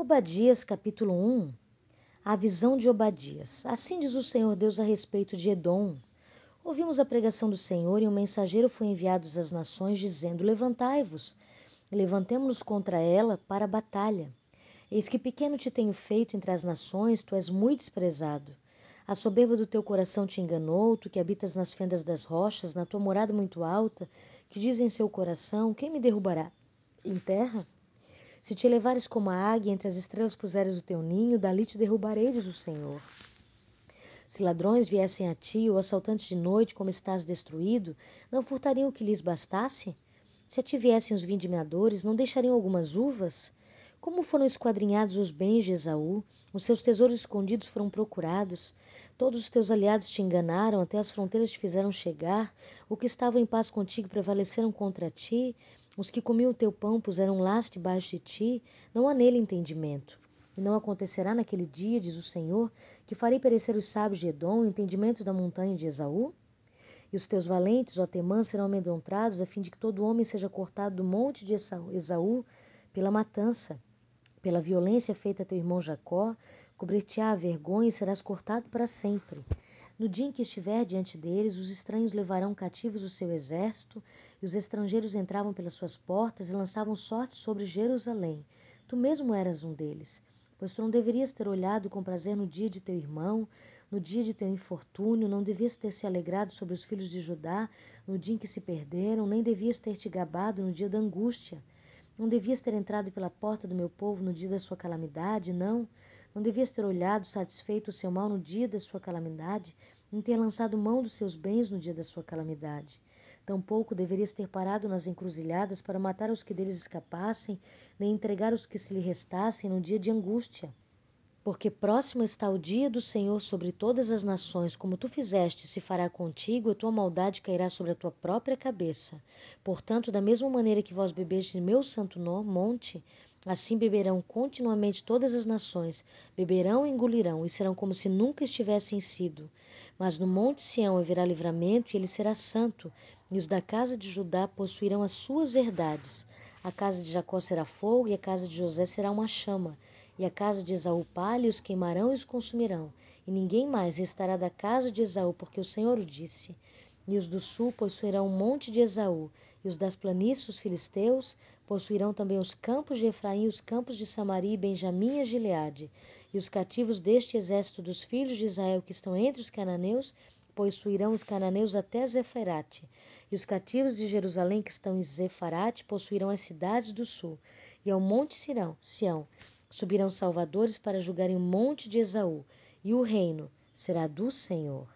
Obadias, capítulo 1. A visão de Obadias. Assim diz o Senhor Deus a respeito de Edom. Ouvimos a pregação do Senhor e um mensageiro foi enviado às nações, dizendo: Levantai-vos, levantemo-nos contra ela para a batalha. Eis que pequeno te tenho feito entre as nações, tu és muito desprezado. A soberba do teu coração te enganou, tu que habitas nas fendas das rochas, na tua morada muito alta, que diz em seu coração: Quem me derrubará? Em terra? Se te levares como a águia, entre as estrelas puseres o teu ninho, dali te derrubarei, diz o Senhor. Se ladrões viessem a ti, ou assaltantes de noite, como estás destruído, não furtariam o que lhes bastasse? Se a ti viessem os vindimeadores, não deixariam algumas uvas? Como foram esquadrinhados os bens de Esaú, os seus tesouros escondidos foram procurados. Todos os teus aliados te enganaram, até as fronteiras te fizeram chegar. O que estavam em paz contigo prevaleceram contra ti. Os que comiam o teu pão puseram laço debaixo de ti. Não há nele entendimento. E não acontecerá naquele dia, diz o Senhor, que farei perecer os sábios de Edom, o entendimento da montanha de Esaú? E os teus valentes, ó Temã, serão amedrontados, a fim de que todo homem seja cortado do monte de Esaú pela matança. Pela violência feita a teu irmão Jacó, cobrir-te-á a vergonha e serás cortado para sempre. No dia em que estiver diante deles, os estranhos levarão cativos o seu exército, e os estrangeiros entravam pelas suas portas e lançavam sorte sobre Jerusalém. Tu mesmo eras um deles. Pois tu não deverias ter olhado com prazer no dia de teu irmão, no dia de teu infortúnio, não devias ter se alegrado sobre os filhos de Judá, no dia em que se perderam, nem devias ter te gabado no dia da angústia. Não devias ter entrado pela porta do meu povo no dia da sua calamidade? Não. Não devias ter olhado satisfeito o seu mal no dia da sua calamidade, nem ter lançado mão dos seus bens no dia da sua calamidade. Tampouco deverias ter parado nas encruzilhadas para matar os que deles escapassem, nem entregar os que se lhe restassem no dia de angústia. Porque próximo está o dia do Senhor sobre todas as nações, como tu fizeste, se fará contigo, e tua maldade cairá sobre a tua própria cabeça. Portanto, da mesma maneira que vós bebestes meu santo monte, assim beberão continuamente todas as nações, beberão e engolirão, e serão como se nunca estivessem sido. Mas no monte Sião haverá livramento, e ele será santo, e os da casa de Judá possuirão as suas herdades. A casa de Jacó será fogo, e a casa de José será uma chama e a casa de Esaú palha, os queimarão e os consumirão. E ninguém mais restará da casa de Esaú, porque o Senhor o disse. E os do sul possuirão o monte de Esaú, e os das planícies, os filisteus, possuirão também os campos de Efraim, os campos de Samaria e Benjamim e Gileade. E os cativos deste exército dos filhos de Israel que estão entre os cananeus, possuirão os cananeus até Zeferate. E os cativos de Jerusalém que estão em Zefarate possuirão as cidades do sul. E ao monte Sirão, Sião, Subirão salvadores para julgarem o monte de Esaú, e o reino será do Senhor.